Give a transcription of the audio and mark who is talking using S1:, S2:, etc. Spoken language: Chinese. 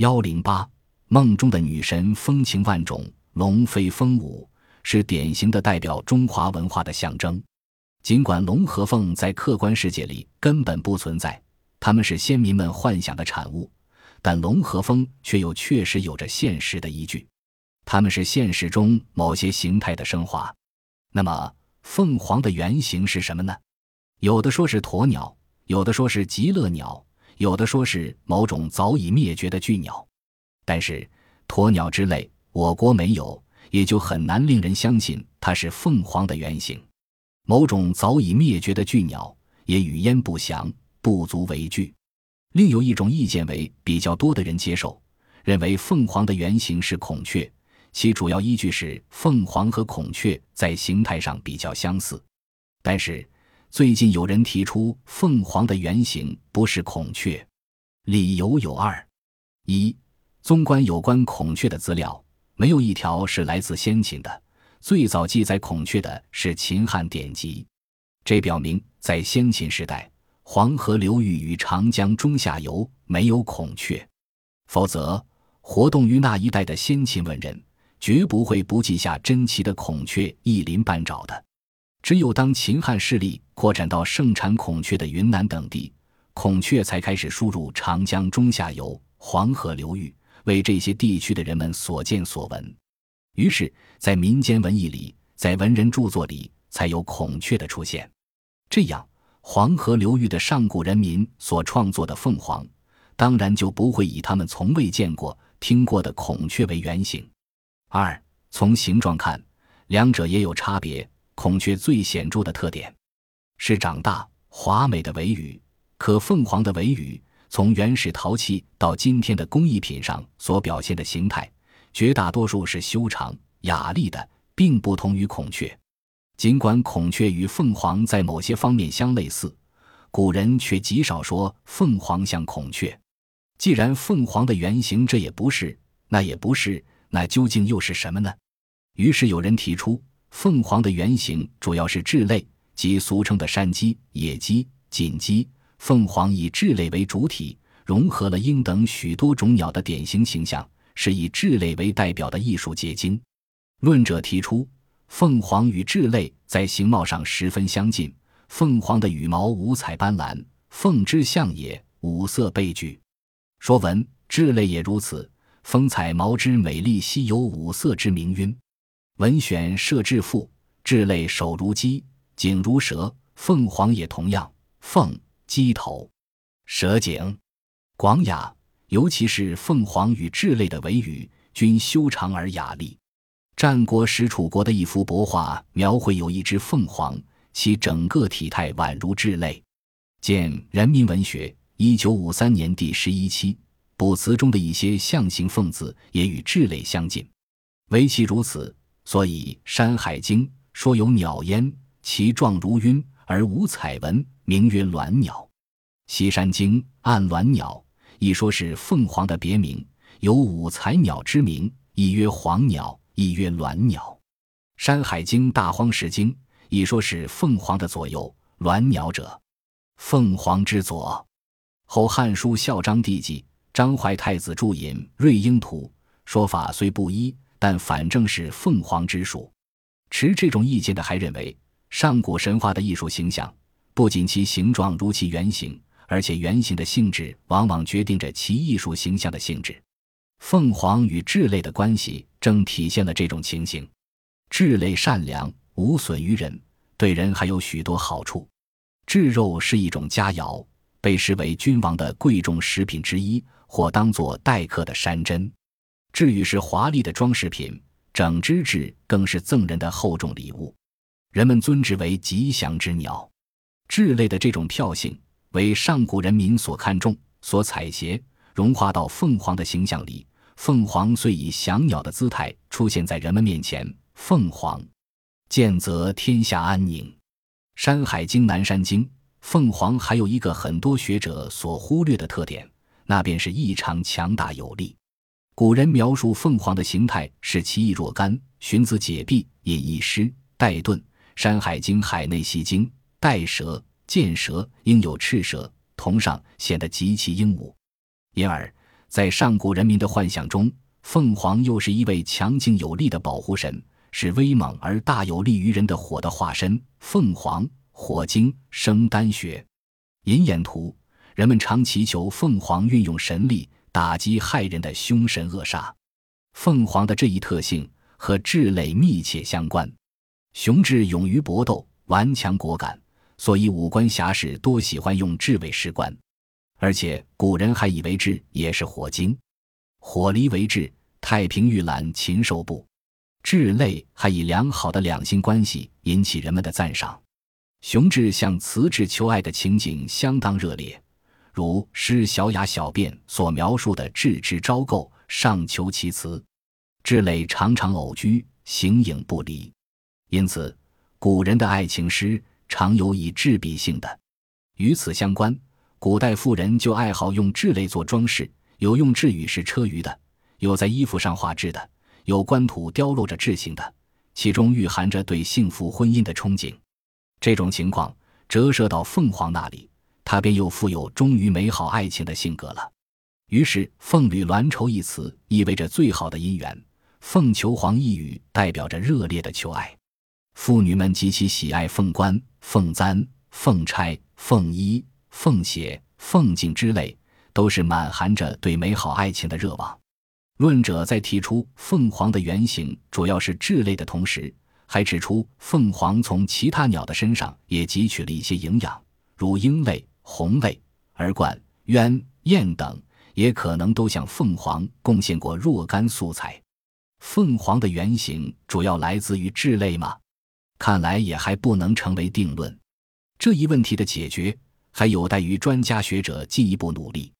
S1: 幺零八，梦中的女神风情万种，龙飞凤舞，是典型的代表中华文化的象征。尽管龙和凤在客观世界里根本不存在，他们是先民们幻想的产物，但龙和凤却又确实有着现实的依据。他们是现实中某些形态的升华。那么，凤凰的原型是什么呢？有的说是鸵鸟，有的说是极乐鸟。有的说是某种早已灭绝的巨鸟，但是鸵鸟之类我国没有，也就很难令人相信它是凤凰的原型。某种早已灭绝的巨鸟也语焉不详，不足为据。另有一种意见为比较多的人接受，认为凤凰的原型是孔雀，其主要依据是凤凰和孔雀在形态上比较相似，但是。最近有人提出，凤凰的原型不是孔雀，理由有二：一，纵观有关孔雀的资料，没有一条是来自先秦的，最早记载孔雀的是秦汉典籍，这表明在先秦时代，黄河流域与长江中下游没有孔雀，否则活动于那一带的先秦文人绝不会不记下珍奇的孔雀一鳞半爪的。只有当秦汉势力扩展到盛产孔雀的云南等地，孔雀才开始输入长江中下游、黄河流域，为这些地区的人们所见所闻。于是，在民间文艺里，在文人著作里，才有孔雀的出现。这样，黄河流域的上古人民所创作的凤凰，当然就不会以他们从未见过、听过的孔雀为原型。二，从形状看，两者也有差别。孔雀最显著的特点是长大华美的尾羽，可凤凰的尾羽从原始陶器到今天的工艺品上所表现的形态，绝大多数是修长雅丽的，并不同于孔雀。尽管孔雀与凤凰在某些方面相类似，古人却极少说凤凰像孔雀。既然凤凰的原型这也不是，那也不是，那究竟又是什么呢？于是有人提出。凤凰的原型主要是雉类，即俗称的山鸡、野鸡、锦鸡。凤凰以雉类为主体，融合了鹰等许多种鸟的典型形象，是以雉类为代表的艺术结晶。论者提出，凤凰与雉类在形貌上十分相近。凤凰的羽毛五彩斑斓，凤之象也，五色备具。说文：雉类也如此，风采毛之美丽，稀有五色之名晕。文选设置赋，雉类手如鸡，颈如蛇，凤凰也同样，凤鸡头，蛇颈，广雅。尤其是凤凰与雉类的尾羽均修长而雅丽。战国时楚国的一幅帛画描绘有一只凤凰，其整个体态宛如雉类。见《人民文学》一九五三年第十一期，卜辞中的一些象形凤字也与雉类相近。唯其如此。所以《山海经》说有鸟焉，其状如晕而无彩纹，名曰鸾鸟。《西山经》按鸾鸟，一说是凤凰的别名，有五彩鸟之名，一曰黄鸟，一曰鸾鸟。《山海经·大荒石经》一说是凤凰的左右，鸾鸟者，凤凰之左。后《汉书·孝章帝纪》张怀太子注引《瑞鹰图》，说法虽不一。但反正是凤凰之属，持这种意见的还认为，上古神话的艺术形象不仅其形状如其原型，而且原型的性质往往决定着其艺术形象的性质。凤凰与雉类的关系正体现了这种情形。雉类善良，无损于人，对人还有许多好处。雉肉是一种佳肴，被视为君王的贵重食品之一，或当作待客的山珍。至于是华丽的装饰品，整只雉更是赠人的厚重礼物。人们尊之为吉祥之鸟。雉类的这种跳性，为上古人民所看重、所采撷，融化到凤凰的形象里。凤凰遂以翔鸟的姿态出现在人们面前。凤凰，见则天下安宁。《山海经·南山经》，凤凰还有一个很多学者所忽略的特点，那便是异常强大有力。古人描述凤凰的形态是奇异若干，荀子解壁引一诗：带盾，《山海经·海内细经》带蛇，见蛇应有赤蛇，同上，显得极其英武。因而，在上古人民的幻想中，凤凰又是一位强劲有力的保护神，是威猛而大有利于人的火的化身。凤凰，火精生丹穴。银眼图，人们常祈求凤凰运用神力打击害人的凶神恶煞。凤凰的这一特性和智类密切相关。雄志勇于搏斗，顽强果敢，所以武官侠士多喜欢用雉为士官。而且古人还以为雉也是火精，火离为雉，太平御览禽兽部。雉类还以良好的两性关系引起人们的赞赏。雄雉向雌雉求爱的情景相当热烈，如诗《小雅小辩》所描述的雉之招构，上求其雌。雉类常常偶居，形影不离。因此，古人的爱情诗常有以雉比兴的。与此相关，古代妇人就爱好用雉类做装饰，有用雉羽是车舆的，有在衣服上画雉的，有官土雕镂着雉形的，其中蕴含着对幸福婚姻的憧憬。这种情况折射到凤凰那里，他便又富有忠于美好爱情的性格了。于是，“凤履鸾绸”一词意味着最好的姻缘，“凤求凰”一语代表着热烈的求爱。妇女们极其喜爱凤冠、凤簪、凤钗、凤衣、凤鞋、凤镜之类，都是满含着对美好爱情的热望。论者在提出凤凰的原型主要是雉类的同时，还指出凤凰从其他鸟的身上也汲取了一些营养，如鹰类、鸿类、而冠、鸳、燕等，也可能都向凤凰贡献过若干素材。凤凰的原型主要来自于雉类吗？看来也还不能成为定论，这一问题的解决还有待于专家学者进一步努力。